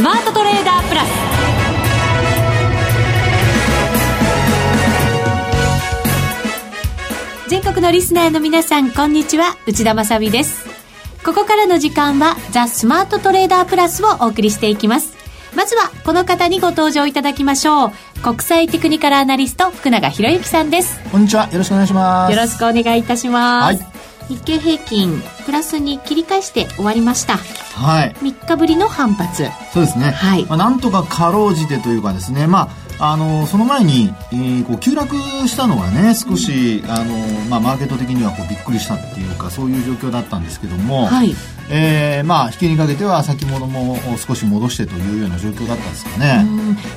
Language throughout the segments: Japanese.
スマートトレーダープラス。全国のリスナーの皆さんこんにちは。内田まさです。ここからの時間はザ・スマートトレーダープラスをお送りしていきます。まずはこの方にご登場いただきましょう。国際テクニカルアナリスト福永博之さんです。こんにちは。よろしくお願いします。よろしくお願いいたします、はい、日経平均プラスに切り返して終わりました。はい。3日ぶりの反発。そうですね。はい、まあ、なんとかかろうじてというかですね。まああのその前に、えー、こう急落したのがね少し、あのまあ、マーケット的にはこうびっくりしたっていうかそういう状況だったんですけども、はい、えー、まあ引きにかけては先物も少し戻してというような状況だったんですかね。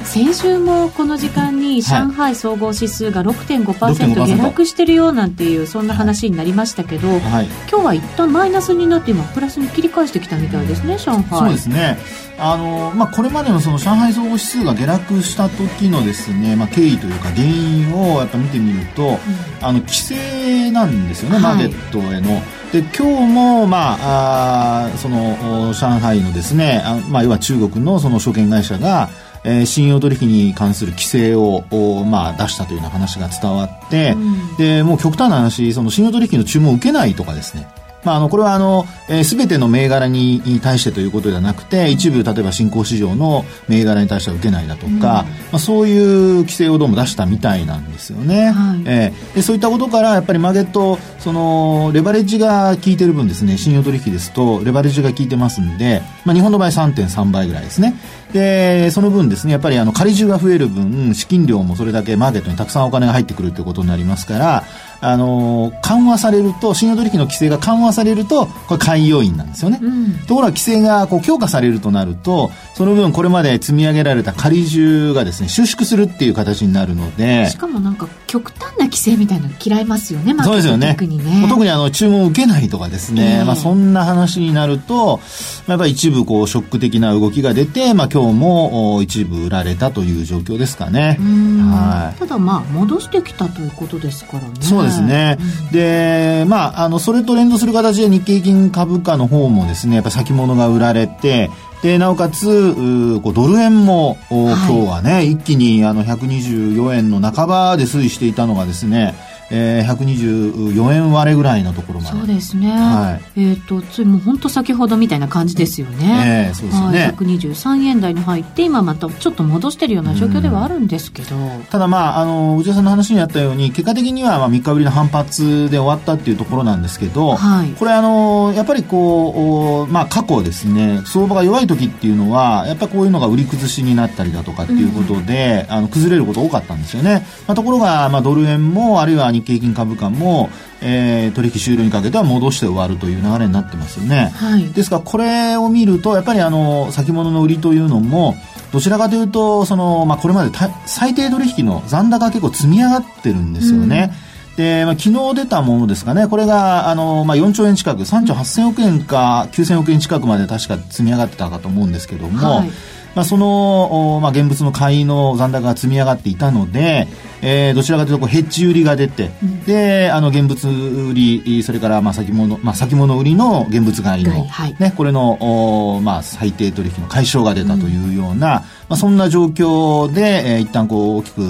先週もこの時間に上海総合指数が6.5%下落してるよなんていうそんな話になりましたけど、はい、今日は一旦マイナスになって今プラスに切り返してきたみたいですね上海。そうですね。あのまあ、これまでのその上海総合指数が下落した時のですね、まあ、経緯というか原因をやっぱ見てみると、うん、あの規制なんですよね、マーケットへの。で今日も、まあ、あその上海のですねあ、まあ、要は中国のその証券会社が、えー、信用取引に関する規制を、まあ、出したというような話が伝わって、うん、でもう極端な話その信用取引の注文を受けないとかですねまあ、あのこれはあの、えー、全ての銘柄に対してということではなくて一部例えば新興市場の銘柄に対しては受けないだとか、うん、まあ、そういう規制をどうも出したみたいなんですよね、はい、えー、でそういったことからやっぱりマーケットそのレバレッジが効いてる分ですね信用取引ですとレバレッジが効いてますんで、まあ、日本の場合3.3倍ぐらいですね。でその分ですねやっぱりあの仮重が増える分資金量もそれだけマーケットにたくさんお金が入ってくるということになりますからあの緩和されると信用取引の規制が緩和されるとこれ買い要因なんですよね、うん、ところが規制がこう強化されるとなるとその分これまで積み上げられた仮重がですね収縮するっていう形になるので。しかもなんか極端な規制みたいなの嫌いますよねそうですよね。特にね。特にあの注文を受けないとかですね、え。ー、まあ、そんな話になると、まあ、やっぱり一部こうショック的な動きが出て、まあ、今日も一部売られたという状況ですかね、はい、ただまあ戻してきたということですからね。そうですね、うん、でまああのそれと連動する形で日経金株価の方もですねやっぱ先物が売られてでなおかつこうドル円も、今日はね一気にあの124円の半ばで推移していたのがですねえー、124円割れぐらいのところまで。そうですね、はい、えっ、ー、とついもう本当先ほどみたいな感じですよね、えー、そうですね、はい、123円台に入って今またちょっと戻してるような状況ではあるんですけど、ただまああの内田さんの話にあったように結果的にはまあ3日ぶりの反発で終わったっていうところなんですけど、はい、これあのやっぱりこう、まあ、過去ですね相場が弱い時っていうのはやっぱこういうのが売り崩しになったりだとかっていうことで、うん、あの崩れること多かったんですよね、まあ、ところが、まあ、ドル円もあるいは日経金株価も、えー、取引終了にかけては戻して終わるという流れになってますよね。はい、ですからこれを見るとやっぱりあの先物の売りというのもどちらかというとその、まあ、これまで最低取引の残高が結構積み上がってるんですよね。うん、で、まあ、昨日出たものですかね、これが、あの、まあ、4兆円近く、3兆8000億円か9000億円近くまで確か積み上がってたかと思うんですけども、はいまあ、その、まあ、現物の買いの残高が積み上がっていたので、えー、どちらかというとこうヘッジ売りが出て、うん、であの現物売りそれからまあ先物、まあ、先物売りの現物買いの、はい、ね、これのお、まあ、最低取引の解消が出たというような、うん、まあ、そんな状況で、えー、一旦こう大きく、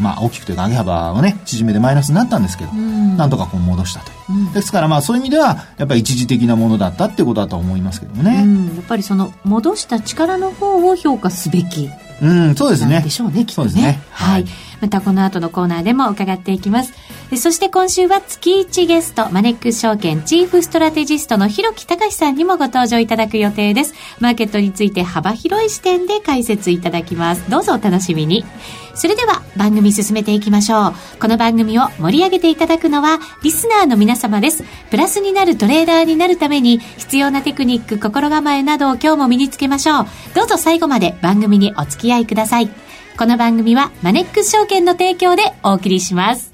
まあ、大きくというか上げ幅をね縮めでマイナスになったんですけど、うん、なんとかこう戻したという、ですからまあそういう意味ではやっぱり一時的なものだったっていうことだと思いますけどもね、やっぱりその戻した力の方を評価すべきうん、そうですね。でしょうね、きっとね。ね。はい、はい。またこの後のコーナーでも伺っていきます。そして今週は月1ゲスト、マネックス証券チーフストラテジストの広木隆さんにもご登場いただく予定です。マーケットについて幅広い視点で解説いただきます。どうぞお楽しみに。それでは番組進めていきましょう。この番組を盛り上げていただくのはリスナーの皆様です。プラスになるトレーダーになるために必要なテクニック、心構えなどを今日も身につけましょう。どうぞ最後まで番組にお付き合いください。この番組はマネックス証券の提供でお送りします。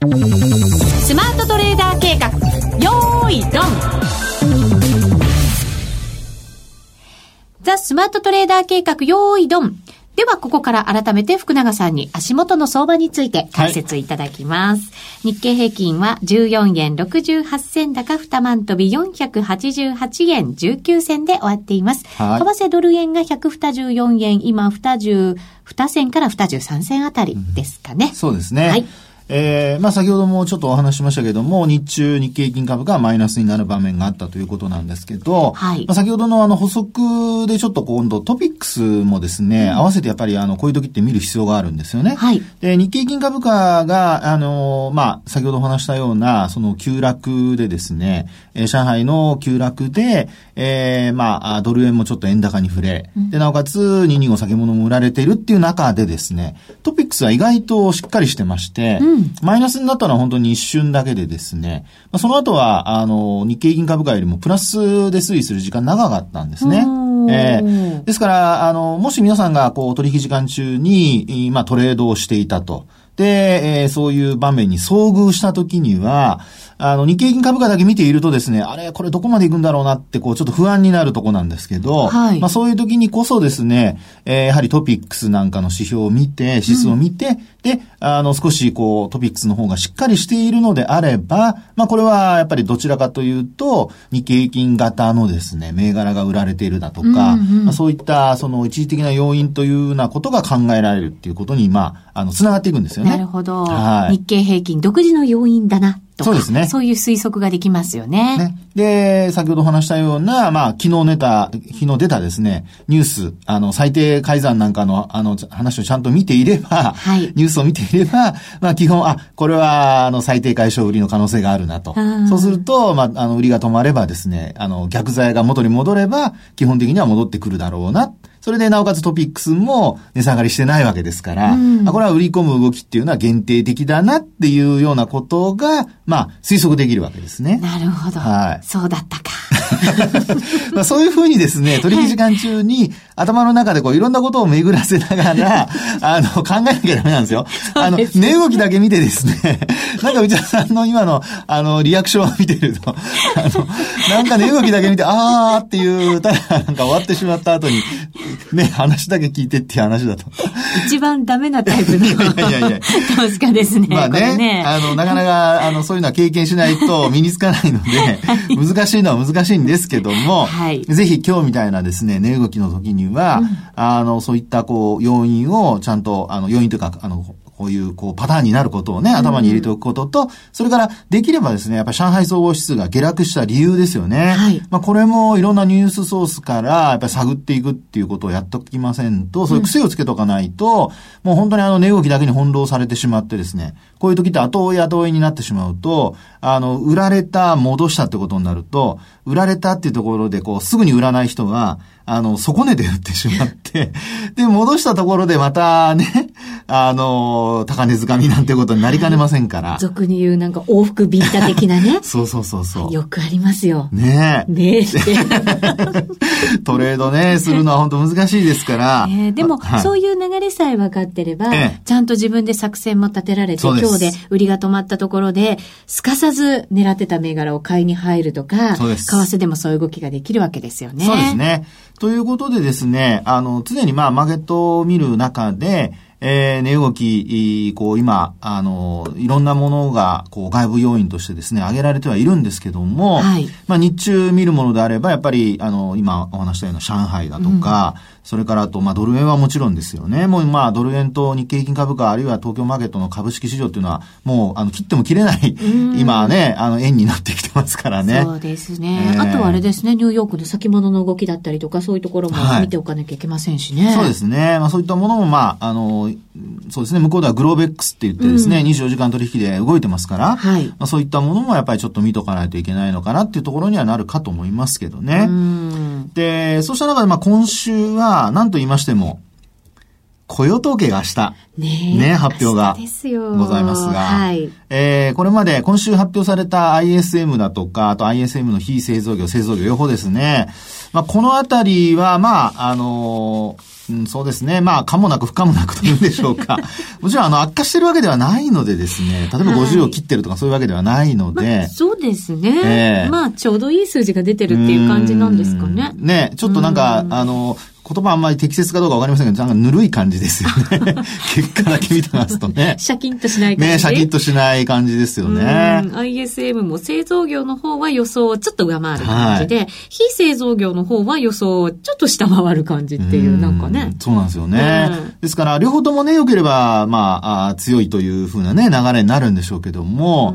スマートトレーダー計画、よーい、ドン。ザ・スマートトレーダー計画、よーい、ドン。では、ここから改めて福永さんに足元の相場について解説いただきます。はい、日経平均は14円68銭高2万飛び488円19銭で終わっています。はい、為替ドル円が124円、今22銭から23銭あたりですかね。うん、そうですね。はい。えー、まあ先ほどもちょっとお話しましたけども、日中日経平均株がマイナスになる場面があったということなんですけど、はい。まあ先ほどのあの補足でちょっと今度トピックスもですね、うん、合わせてやっぱりあの、こういう時って見る必要があるんですよね。はい。で、日経平均株価が、あの、まあ先ほどお話したような、その急落でですね、えー、上海の急落で、えー、まあ、ドル円もちょっと円高に触れ、うん、で、なおかつ、225先物も売られているっていう中でですね、トピックスは意外としっかりしてまして、うん、マイナスになったのは本当に一瞬だけでですね、まあ、その後は、あの、日経平均株価よりもプラスで推移す。る時間長かったんですね。えー、ですから、あの、もし皆さんが、こう、取引時間中に、まあ、トレードをしていたと。で、えー、そういう場面に遭遇したときには、あの、日経金株価だけ見ているとですね、あれ、これどこまで行くんだろうなって、こう、ちょっと不安になるとこなんですけど、はい、まあそういう時にこそですね、えー、やはりトピックスなんかの指標を見て、指数を見て、うん、で、あの、少しこう、トピックスの方がしっかりしているのであれば、まあこれはやっぱりどちらかというと、日経平均型のですね、銘柄が売られているだとか、うんうん、まあ、そういったその一時的な要因というようなことが考えられるっていうことに、まあ、あの、つながっていくんですよね。なるほど。はい、日経平均独自の要因だなとか、そうですね。そういう推測ができますよね。ねで、先ほどお話したような、まあ、昨日寝た、昨日出たですね、ニュース、あの、最低改ざんなんかの、あの、話をちゃんと見ていれば、はい、ニュースを見ていれば、まあ、基本、あ、これは、あの、最低解消売りの可能性があるなと。そうすると、まあ、あの、売りが止まればですね、あの、逆剤が元に戻れば、基本的には戻ってくるだろうな。それでなおかつトピックスも値下がりしてないわけですから、うん、これは売り込む動きっていうのは限定的だなっていうようなことが、まあ、推測できるわけですね。なるほど。はい。そうだったか。まあそういうふうにですね、取引時間中に頭の中でこういろんなことを巡らせながら、あの、考えなきゃダメなんですよ。あの、値動きだけ見てですね、なんか内田さんの今の、あの、リアクションを見てると、あの、なんか値動きだけ見て、あーっていう、ただなんか終わってしまった後に、ね、話だけ聞いてっていう話だと。一番ダメなタイプの。いやいやいや。投資家ですね。まあね、ねあの、なかなか、あの、そういうのは経験しないと身につかないので、難しいのは難しいんですけども、はい、ぜひ今日みたいなですね、値動きの時には、うん、あの、そういったこう、要因をちゃんと、あの、要因というか、あの、こういう、こう、パターンになることをね、頭に入れておくことと、うん、それから、できればですね、やっぱり上海総合指数が下落した理由ですよね。はい。まあ、これもいろんなニュースソースから、やっぱり探っていくっていうことをやっときませんと、そういう癖をつけとかないと、うん、もう本当にあの、値動きだけに翻弄されてしまってですね、こういう時って後追い後追いになってしまうと、あの、売られた、戻したってことになると、売られたっていうところで、こう、すぐに売らない人は、あの、底値で売ってしまって、で、戻したところでまたね、あの、高値掴みなんてことになりかねませんから。俗に言うなんか往復ビンタ的なね。そうそうそうそう。よくありますよ。ねえ。ねえ。トレードね、するのは本当難しいですから。えー、でも、はい、そういう流れさえ分かってれば、ええ、ちゃんと自分で作戦も立てられて、今日で売りが止まったところで、すかさず狙ってた銘柄を買いに入るとか、為替でもそういう動きができるわけですよね。そうですね。ということでですね、あの、常にまあ、マーケットを見る中で、えー、値動き、こう、今、あの、いろんなものが、こう、外部要因としてですね、挙げられてはいるんですけども、はい、まあ、日中見るものであれば、やっぱり、あの、今お話したような上海だとか、うんそれからあと、まあ、ドル円はもちろんですよね。もう、まあ、ドル円と日経平均株価、あるいは東京マーケットの株式市場っていうのは、もう、あの、切っても切れない、今はね、あの、円になってきてますからね。そうですね。えー、あとはあれですね、ニューヨークの先物の動きだったりとか、そういうところも見ておかなきゃいけませんしね。はい、そうですね。まあ、そういったものも、まあ、あの、そうですね、向こうではグローベックスって言ってですね、うん、24時間取引で動いてますから、はい、まあ、そういったものもやっぱりちょっと見とかないといけないのかなっていうところにはなるかと思いますけどね。で、そうした中で、まあ、今週は、何と言いましても、も、雇用統計が明日、ねね、発表がございますが、はい、えー、これまで今週発表された ISM だとか、あと ISM の非製造業、製造業両方ですね。まあ、このあたりは、まあ、あのー、うん、そうですね。まあ、かもなく不可もなくというんでしょうか。もちろん、あの、悪化してるわけではないのでですね、例えば50を切ってるとかそういうわけではないので。まあ、そうですね。えー、まあ、ちょうどいい数字が出てるっていう感じなんですかね。ね、ちょっとなんか、あの、言葉あんまり適切かどうかわかりませんけど、なんかぬるい感じですよね。結果だけ見てますとね。シャキンとしない感じ。ね、シャキンとしない感じですよね。ISM も製造業の方は予想をちょっと上回る感じで、はい、非製造業の方は予想をちょっと下回る感じっていう、なんかね。そうなんですよね。ですから、両方ともね、良ければ、まあ、あ強いというふうなね、流れになるんでしょうけども、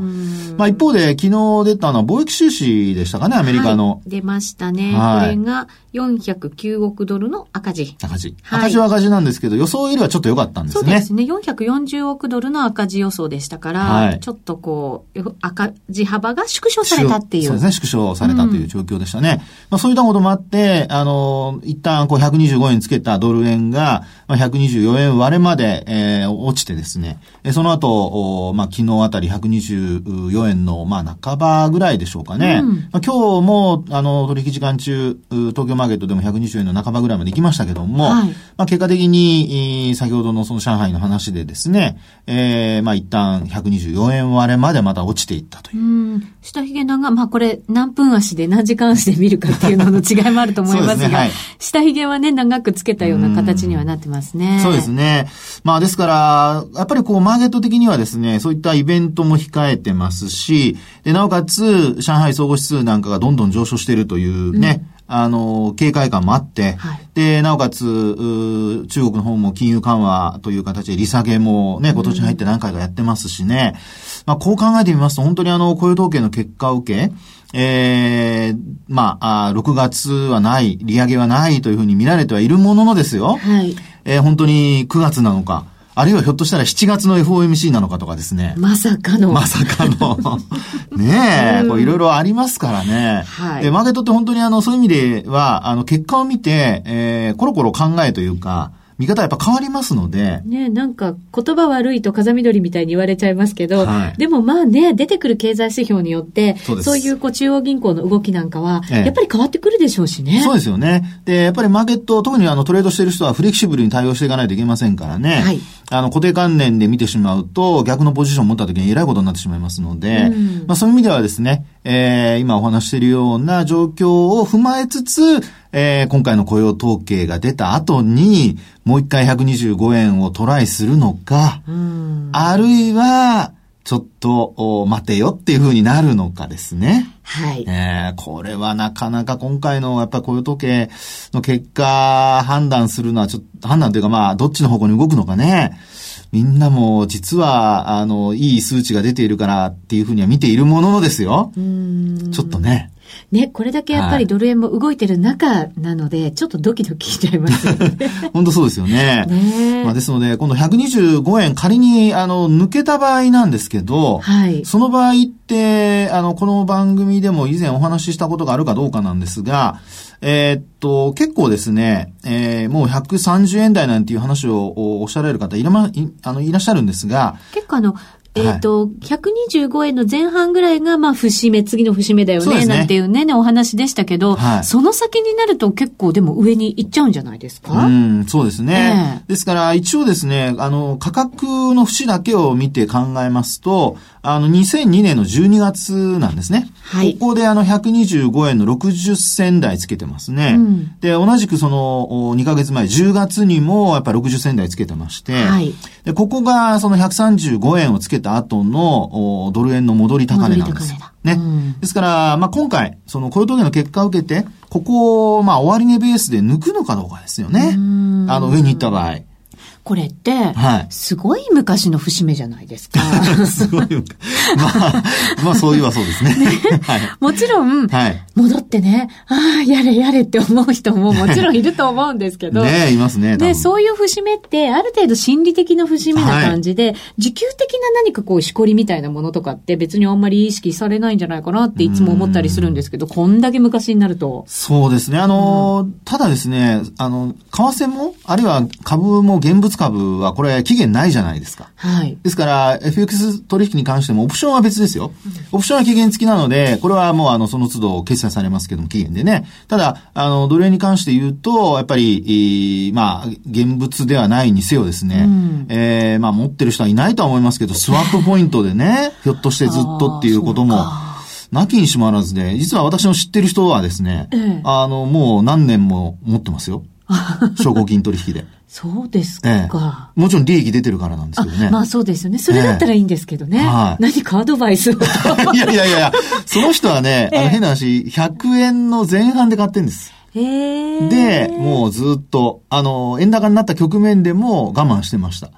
まあ一方で、昨日出たのは貿易収支でしたかね、アメリカの。はい、出ましたね。はい、これが409億ドルの赤字。赤字。赤字は赤字なんですけど、予想よりはちょっと良かったんですね。そうですね。440億ドルの赤字予想でしたから、はい、ちょっとこう、赤字幅が縮小されたっていう。そうですね、縮小されたという状況でしたね。うん、まあそういったこともあって、あの、一旦こう125円つけたドル円が、まあ、124円割れまで、えー、落ちてですね、その後、まあ昨日あたり124円の、まあ半ばぐらいでしょうかね。うん、まあ、今日も、あの、取引時間中、東京マーケットでも120円の半ばぐらいまで行きましたけども、はい、まあ結果的に、先ほどのその上海の話でですね、えー、まあ一旦124円割れまでまた落ちていったという。うん。下髭長、まあこれ何分足で何時間足で見るかっていうのの違いもあると思いますが、すねはい、下髭はね、長くつけたような形にはなってますね。そうですね。まあですから、やっぱりこうマーケット的にはですね、そういったイベントも控えてますし、で、なおかつ、上海総合指数なんかがどんどん上昇しているというね、うんあの、警戒感もあって、はい、で、なおかつ、中国の方も金融緩和という形で利下げもね、今年入って何回かやってますしね。まあ、こう考えてみますと、本当にあの、雇用統計の結果を受け、ええー、まああ、6月はない、利上げはないというふうに見られてはいるもののですよ。はい。えー、本当に9月なのか、あるいはひょっとしたら7月の FOMC なのかとかですね。まさかの。まさかの。ねえ、こういろいろありますからね。はい。で、マーケットって本当にあの、そういう意味では、あの、結果を見て、えー、コロコロ考えというか、見方やっぱ変わりますので。ねなんか言葉悪いと風緑みたいに言われちゃいますけど、はい、でもまあね、出てくる経済指標によって、そうそういうこう中央銀行の動きなんかは、やっぱり変わってくるでしょうしね。そうですよね。で、やっぱりマーケット、特にあのトレードしてる人はフレキシブルに対応していかないといけませんからね。はい。あの固定観念で見てしまうと、逆のポジションを持った時に偉いことになってしまいますので、うん、まあそういう意味ではですね、えー、今お話しているような状況を踏まえつつ、えー、今回の雇用統計が出た後に、もう一回125円をトライするのか、あるいは、ちょっと待てよっていう風になるのかですね。はい。えー、これはなかなか今回のやっぱり雇用統計の結果判断するのはちょっと、判断というかまあ、どっちの方向に動くのかね。みんなも実は、あの、いい数値が出ているからっていうふうには見ているもののですよ。ちょっとね。ね、これだけやっぱりドル円も動いてる中なので、ちょっとドキドキしちゃいますよね。本当そうですよね。ねまあですので、今度125円仮に、あの、抜けた場合なんですけど、はい、その場合って、あの、この番組でも以前お話ししたことがあるかどうかなんですが、えー、っと、結構ですね、えー、もう130円台なんていう話をおっしゃられる方いら,、ま、いあのいらっしゃるんですが、結構あの、えっ、ー、と、はい、125円の前半ぐらいが、まあ、節目、次の節目だよね、ね。なんていうね、ね、お話でしたけど、はい、その先になると結構でも上に行っちゃうんじゃないですか？うん、そうですね。えー、ですから、一応ですね、あの、価格の節だけを見て考えますと、あの、2002年の12月なんですね。はい。ここであの、125円の60銭台つけてますね。うん、で、同じくその、2ヶ月前、10月にもやっぱり60銭台つけてまして、はい。で、ここがその135円をつけた後の、ドル円の戻り高値なんですよ。ね。うん、ですから、まあ、今回、その雇用統計の結果を受けて、ここを、まあ、終値ベースで抜くのかどうかですよね。あの、上に行った場合。これって、はい、すごい昔の節目じゃないですか。すごい。まあ、まあそういえばそうですね。ね はい、もちろん、はい、戻ってね、ああ、やれやれって思う人ももちろんいると思うんですけど。ねいますね。で、そういう節目って、ある程度心理的な節目な感じで、はい、持久的な何かこう、しこりみたいなものとかって別にあんまり意識されないんじゃないかなっていつも思ったりするんですけど、こんだけ昔になると。そうですね。あの、うん、ただですね、あの、為替も、あるいは株も現物株はこれ期限ないじゃないですか。はい。ですから、FX 取引に関してもオプションは別ですよ。オプションは期限付きなので、これはもうあの、その都度決済されますけども、期限でね。ただ、あの、ドル円に関して言うと、やっぱり、まあ、現物ではないにせよですね、うん、えー、まあ、持ってる人はいないとは思いますけど、スワップポイントでね、ひょっとしてずっとっていうことも、なきにしもあらずで、実は私の知ってる人はですね、ええ、あの、もう何年も持ってますよ。証拠金取引で。そうですか、ええ。もちろん利益出てるからなんですけどね。まあそうですよね。それだったらいいんですけどね。えはい、何かアドバイスを。いやいやいやその人はね、あの変な話、100円の前半で買ってんです。で、もうずっと、あの、円高になった局面でも我慢してました。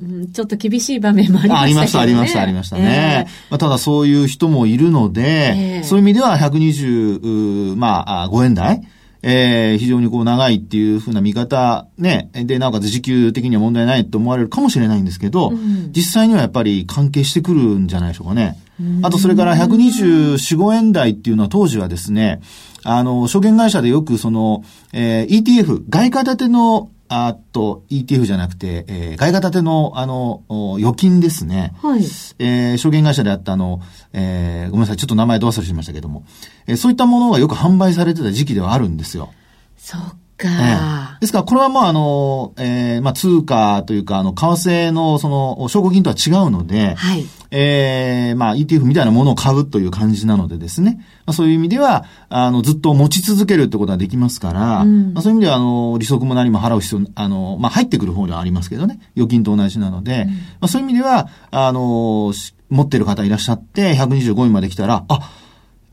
うん、ちょっと厳しい場面もありましたね。ありました、ありました、ありましたね。えー、まあ、ただそういう人もいるので、えー、そういう意味では120、まあ、5円台えー、非常にこう長いっていうふうな見方、ね、で、なおかつ時給的には問題ないと思われるかもしれないんですけど、うん、実際にはやっぱり関係してくるんじゃないでしょうかね。あと、それから124、5円台っていうのは当時はですね、あの、証券会社でよくその、えー、ETF、外貨建てのあと、ETF じゃなくて、えー、外貨建ての、あの、預金ですね。はい。えー、証券会社であったあの、えー、ごめんなさい、ちょっと名前ど忘れしましたけども、えー、そういったものがよく販売されてた時期ではあるんですよ。そうか。ですから、これはもうあの、えー、まあ、通貨というか、あの、為替のその、証拠金とは違うので、はい。えー、まあ、ETF みたいなものを買うという感じなのでですね。まあ、そういう意味では、あの、ずっと持ち続けるってことはできますから、うん、まあ、そういう意味では、あの、利息も何も払う必要、あの、まあ、入ってくる方ではありますけどね。預金と同じなので、うん、まあ、そういう意味では、あの、持ってる方いらっしゃって、125円まで来たら、あ、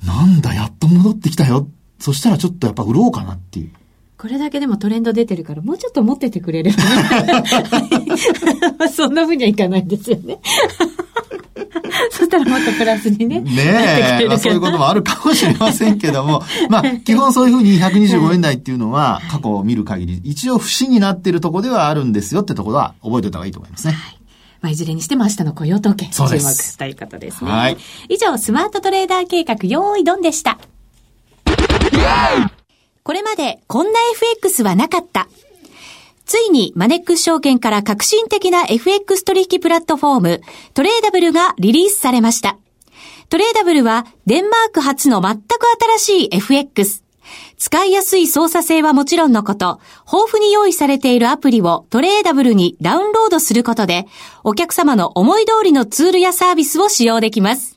なんだ、やっと戻ってきたよ。そしたらちょっとやっぱ売ろうかなっていう。これだけでもトレンド出てるから、もうちょっと持っててくれればね。そんな風にはいかないんですよね。たらもっとプラスにね。ねえ、まあ、そういうこともあるかもしれませんけども、まあ、基本そういうふうに125円台っていうのは、過去を見る限り、一応不死になっているところではあるんですよってところは覚えておいた方がいいと思いますね。はいまあ、いずれにしても明日の雇用統計、注目ということですね。はい。以上、スマートトレーダー計画、用意ドンでした。これまでこんな FX はなかった。ついにマネックス証券から革新的な FX 取引プラットフォーム、トレーダブルがリリースされました。トレーダブルはデンマーク初の全く新しい FX。使いやすい操作性はもちろんのこと、豊富に用意されているアプリをトレーダブルにダウンロードすることで、お客様の思い通りのツールやサービスを使用できます。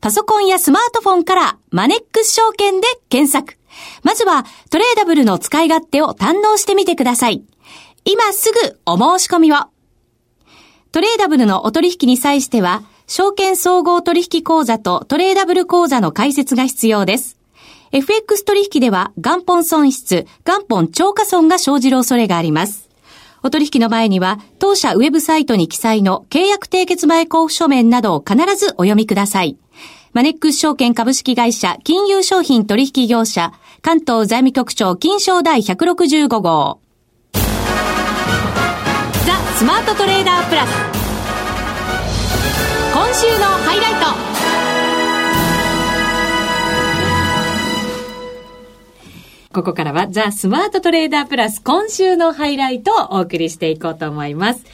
パソコンやスマートフォンからマネックス証券で検索。まずはトレーダブルの使い勝手を堪能してみてください。今すぐお申し込みを。トレーダブルのお取引に際しては、証券総合取引口座とトレーダブル口座の開設が必要です。FX 取引では元本損失、元本超過損が生じる恐れがあります。お取引の前には、当社ウェブサイトに記載の契約締結前交付書面などを必ずお読みください。マネックス証券株式会社金融商品取引業者関東財務局長金賞第165号。ザ・スマートトレーダープラス。今週のハイライト。ここからはザ・スマートトレーダープラス今週のハイライトをお送りしていこうと思います。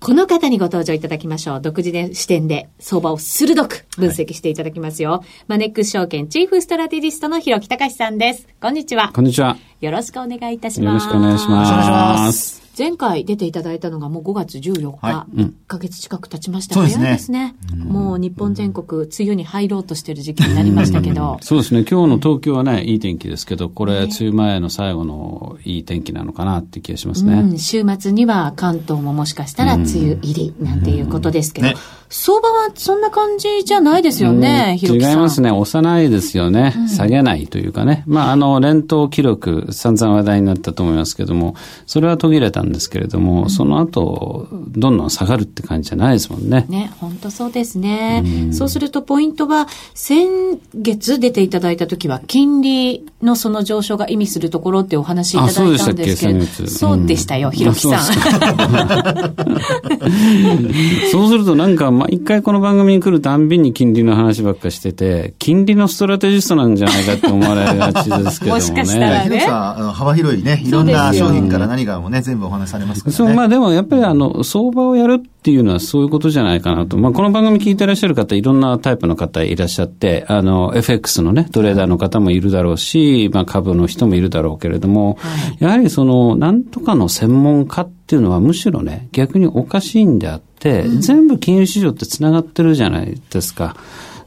この方にご登場いただきましょう。独自で視点で相場を鋭く分析していただきますよ。はい、マネックス証券チーフストラテジストの広木隆さんです。こんにちは。こんにちは。よろしくお願いいたします。よろしくお願いします。前回出ていただいたのがもう5月14日、はい、1ヶ月近く経ちました。そうですね。ですね。もう日本全国、梅雨に入ろうとしてる時期になりましたけど。そうですね。今日の東京はね、いい天気ですけど、これ、梅雨前の最後のいい天気なのかなって気がしますね。うん、週末には関東ももしかしたら梅雨入りなんていうことですけど、ね、相場はそんな感じじゃないですよね、違いますね。押さないですよね。下げないというかね。まあ、あの、連投記録、散々話題になったと思いますけども、それは途切れたんですけれども、その後、どんどん下がるって感じじゃないですもんね。ね、本当そうですね。うそうするとポイントは、先月出ていただいた時は、金利のその上昇が意味するところってお話いただいたんですけど、そうでしたよ、ひろきさん。そうするとなんか毎回この番組に来るたんびに金利の話ばっかしてて、金利のストラテジストなんじゃないかって思われがちですけどもね。もしかしたらね。さん、幅広いね、いろんな商品から何かもね、全部お話されますからね。そう、まあでもやっぱりあの、相場をやるっていうのはそういうことじゃないかなと。まあ、この番組聞いてらっしゃる方、いろんなタイプの方いらっしゃって、あの、FX のね、トレーダーの方もいるだろうし、まあ、株の人もいるだろうけれども、はい、やはりその、なんとかの専門家っていうのはむしろね、逆におかしいんであって、うん、全部金融市場って繋がってるじゃないですか。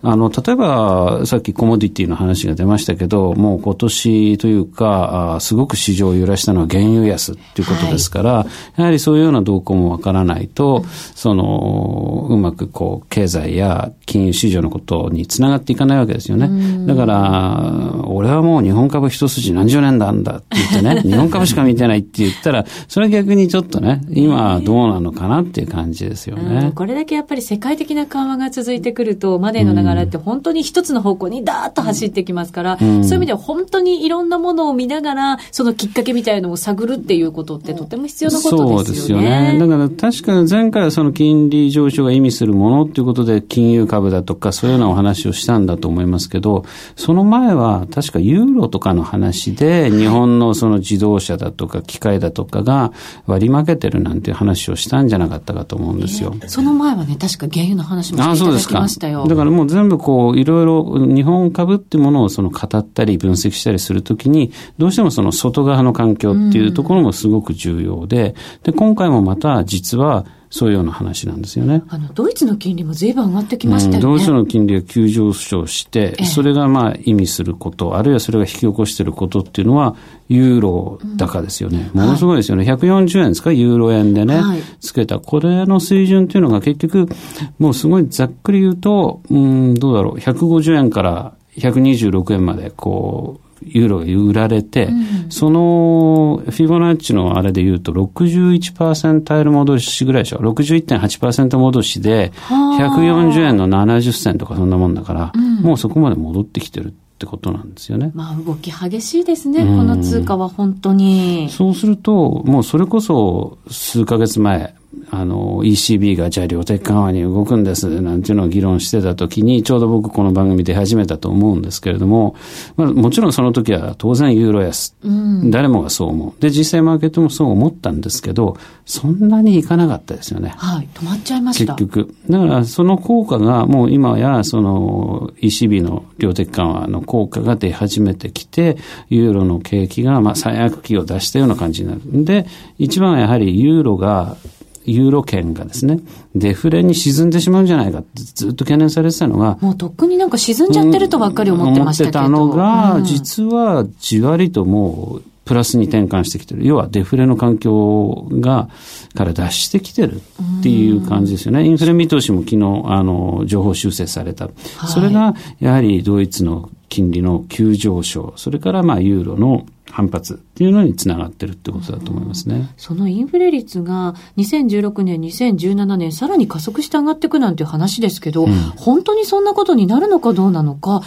あの、例えば、さっきコモディティの話が出ましたけど、もう今年というか、あすごく市場を揺らしたのは原油安っていうことですから、はい、やはりそういうような動向もわからないと、その、うまくこう、経済や金融市場のことにつながっていかないわけですよね。だから、俺はもう日本株一筋何十年なんだって言ってね、日本株しか見てないって言ったら、それは逆にちょっとね、今どうなのかなっていう感じですよね。これだけやっぱり世界的な緩和が続いてくると、マネーの流れって本当に一つの方向にダーッと走ってきますから、うん、そういう意味では本当にいろんなものを見ながら、そのきっかけみたいなのを探るっていうことってとても必要なことですよね。そうですよね。だから確かに前回はその金利上昇が意味するものっていうことで金融株だとかそういうようなお話をしたんだと思いますけど、その前は確かユーロとかの話で日本のその自動車だとか機械だとかが割り負けてるなんていう話をしたんじゃなかったかと思うんですよ。えー、その前はね、確か原油の話もしていただきましたよ。だからもう全全部こう、いろいろ日本株っていうものをその語ったり分析したりするときに、どうしてもその外側の環境っていうところもすごく重要で、で、今回もまた実は、そういうような話なんですよね。あの、ドイツの金利も随分上がってきましたよね。うん、ドイツの金利が急上昇して、ええ、それがまあ意味すること、あるいはそれが引き起こしていることっていうのは、ユーロ高ですよね。うん、ものすごいですよね。はい、140円ですか？ユーロ円でね、はい、つけた。これの水準っていうのが結局、もうすごいざっくり言うと、うん、どうだろう、150円から126円まで、こう、ユーロが売られて、うん、そのフィボナッチのあれで言うと61%タイル戻しぐらいでしょ？61.8%戻しで、140円の70銭とかそんなもんだから、うん、もうそこまで戻ってきてるってことなんですよね。まあ動き激しいですね、うん、この通貨は本当に。そうすると、もうそれこそ数ヶ月前、あの、ECB がじゃあ量的緩和に動くんです、なんていうのを議論してた時に、ちょうど僕この番組で始めたと思うんですけれども、まあもちろんその時は当然ユーロ安。うん、誰もがそう思う。で、実際マーケットもそう思ったんですけど、そんなにいかなかったですよね。はい、止まっちゃいました。結局。だからその効果がもう今やその ECB の量的緩和の効果が出始めてきて、ユーロの景気がまあ最悪期を出したような感じになる。で、一番はやはりユーロがユーロ圏がですね、デフレに沈んでしまうんじゃないかってずっと懸念されてたのが、もうとっくになんか沈んじゃってるとばっかり思ってましたけど。思ってたのが、うん、実はじわりともう、プラスに転換してきてる。要はデフレの環境が、から脱してきてるっていう感じですよね。インフレ見通しも昨日、あの、情報修正された。はい、それが、やはりドイツの金利の急上昇、それからまあユーロの反発っていうのにつながってるってことだと思いますね。そのインフレ率が2016年、2017年さらに加速して上がっていくなんていう話ですけど、うん、本当にそんなことになるのかどうなのか、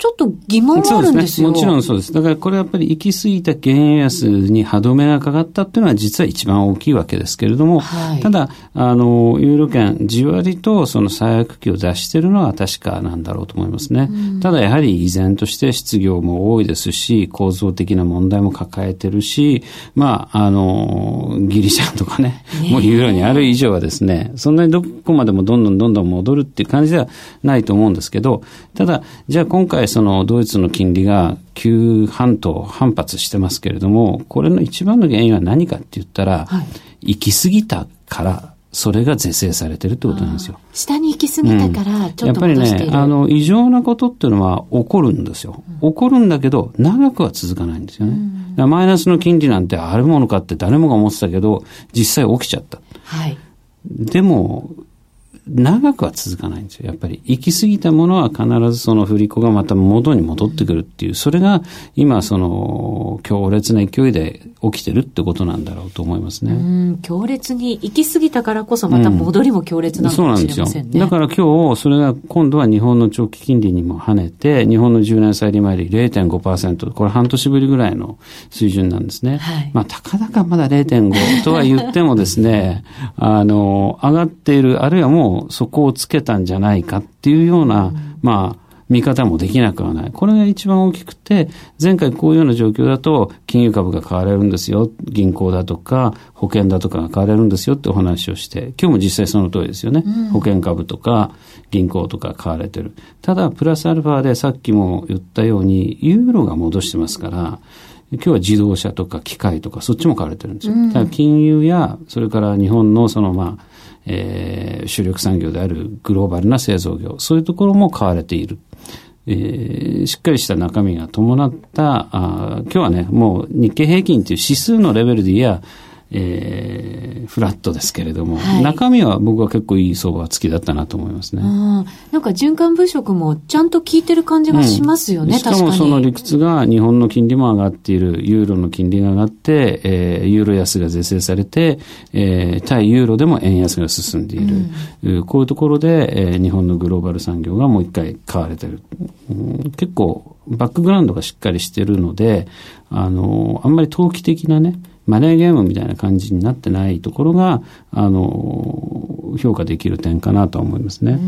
ちょっと疑問があるんですよ。ね、もちろんそうです。だからこれやっぱり行き過ぎた原油安に歯止めがかかったっていうのは実は一番大きいわけですけれども、はい、ただ、あの、ユーロ圏じわりとその最悪期を出しているのは確かなんだろうと思いますね。うん、ただやはり依然として失業も多いですし、構造的な問題も抱えてるし、まあ、あの、ギリシャとかね、ねもうユーロにある以上はですね、そんなにどこまでもどんどんどんどん戻るっていう感じではないと思うんですけど、ただ、じゃあ今回そのドイツの金利が急反騰、反発してますけれども、これの一番の原因は何かって言ったら、はい、行き過ぎたから、それが是正されてるってことなんですよ。下に行き過ぎたから、ちょっと、うん、やっぱりね、あの、異常なことっていうのは起こるんですよ。起こるんだけど、長くは続かないんですよね。うん、マイナスの金利なんてあるものかって誰もが思ってたけど、実際起きちゃった。はい。でも、長くは続かないんですよ。やっぱり行き過ぎたものは必ずその振り子がまた元に戻ってくるっていう、それが今その強烈な勢いで起きてるってことなんだろうと思いますね。強烈に行き過ぎたからこそまた戻りも強烈なのかもしれませんね、うん、そうなんですよ。だから今日それが今度は日本の長期金利にも跳ねて、日本の10年債利回り0.5%、これ半年ぶりぐらいの水準なんですね。はい、まあたかだかまだ0.5とは言ってもですね、あの、上がっている、あるいはもうの底をつけたんじゃないかっていうような、まあ、見方もできなくはない。これが一番大きくて、前回こういうような状況だと、金融株が買われるんですよ。銀行だとか、保険だとかが買われるんですよってお話をして、今日も実際その通りですよね。うん、保険株とか、銀行とか買われてる。ただ、プラスアルファでさっきも言ったように、ユーロが戻してますから、今日は自動車とか機械とかそっちも買われてるんですよ。うん、だから金融や、それから日本のそのまあ、えー、主力産業であるグローバルな製造業、そういうところも買われている。えー、しっかりした中身が伴った、あ今日はね、もう日経平均という指数のレベルで言えば、えー、フラットですけれども、はい、中身は僕は結構いい相場付きだったなと思いますね。なんか循環物色もちゃんと効いてる感じがしますよね、うん、しかもその理屈が日本の金利も上がっている、ユーロの金利が上がって、えー、ユーロ安が是正されて、えー、対ユーロでも円安が進んでいる。うん、こういうところで、えー、日本のグローバル産業がもう一回買われてる。うん、結構バックグラウンドがしっかりしてるので、あの、あんまり投機的なね、マネーゲームみたいな感じになってないところが、あの、評価できる点かなと思いますね。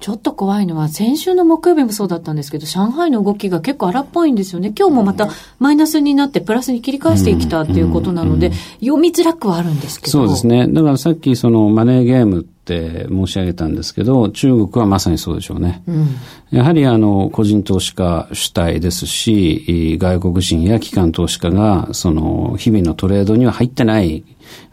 ちょっと怖いのは、先週の木曜日もそうだったんですけど、上海の動きが結構荒っぽいんですよね。今日もまたマイナスになってプラスに切り返してきたっていうことなので、読みづらくはあるんですけど。そうですね。だからさっきそのマネーゲームって申し上げたんですけど、中国はまさにそうでしょうね。うん、やはりあの、個人投資家主体ですし、外国人や機関投資家が、その、日々のトレードには入ってない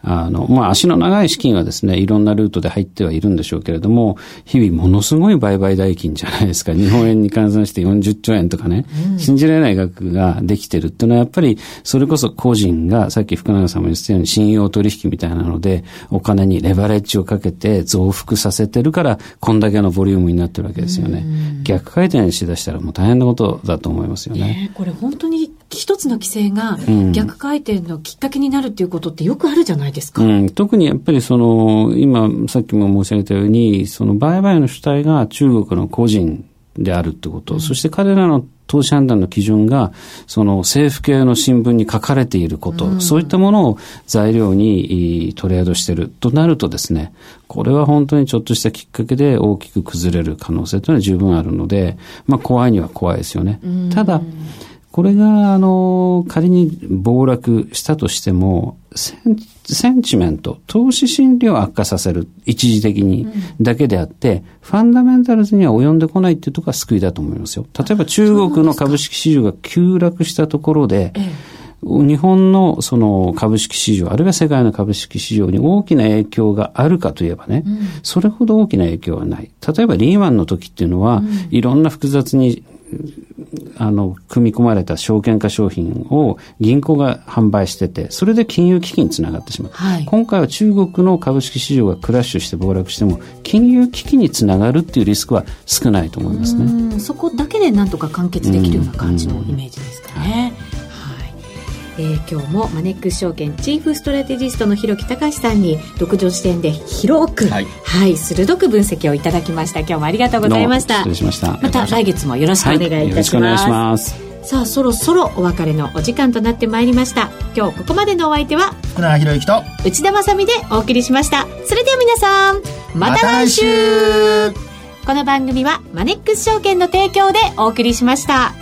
あの、まあ、足の長い資金はですね、いろんなルートで入ってはいるんでしょうけれども、日々ものすごい売買代金じゃないですか。日本円に換算して40兆円とかね、うん、信じられない額ができてるっていうのは、やっぱり、それこそ個人が、さっき福永さんも言ったように、信用取引みたいなので、お金にレバレッジをかけて増幅させてるから、こんだけのボリュームになってるわけですよね。うん、逆回転しだしたらもう大変なことだと思いますよね。これ本当に一つの規制が逆回転のきっかけになるっていうことってよくあるじゃないですか。うん、特にやっぱりその、今、さっきも申し上げたように、その売買の主体が中国の個人であるってこと、うん、そして彼らの投資判断の基準が、その政府系の新聞に書かれていること、うん、そういったものを材料にトレードしてる。となるとですね、これは本当にちょっとしたきっかけで大きく崩れる可能性というのは十分あるので、まあ怖いには怖いですよね。ただ、これが、あの、仮に暴落したとしても、センセンチメント、投資心理を悪化させる、一時的にだけであって、うん、ファンダメンタルズには及んでこないっていうところが救いだと思いますよ。例えば中国の株式市場が急落したところで、日本のその株式市場、あるいは世界の株式市場に大きな影響があるかといえばね、うん、それほど大きな影響はない。例えばリーマンの時っていうのは、うん、いろんな複雑にあの、組み込まれた証券化商品を銀行が販売してて、それで金融危機につながってしまう。はい、今回は中国の株式市場がクラッシュして暴落しても、金融危機につながるっていうリスクは少ないと思いますね。そこだけでなんとか完結できるような感じのイメージですかね。えー、今日もマネックス証券チーフストラテジストの広木隆さんに独自視点で広く、はい、はい、鋭く分析をいただきま今日もありがとうございました。失礼しました。また来月もよろしくお願いいたします、はい、ます。さあそろそろお別れのお時間となってまいりました。今日ここまでのお相手は福永博之と内田まさでお送りしました。それでは皆さんまた来週。ま、この番組はマネックス証券の提供でお送りしました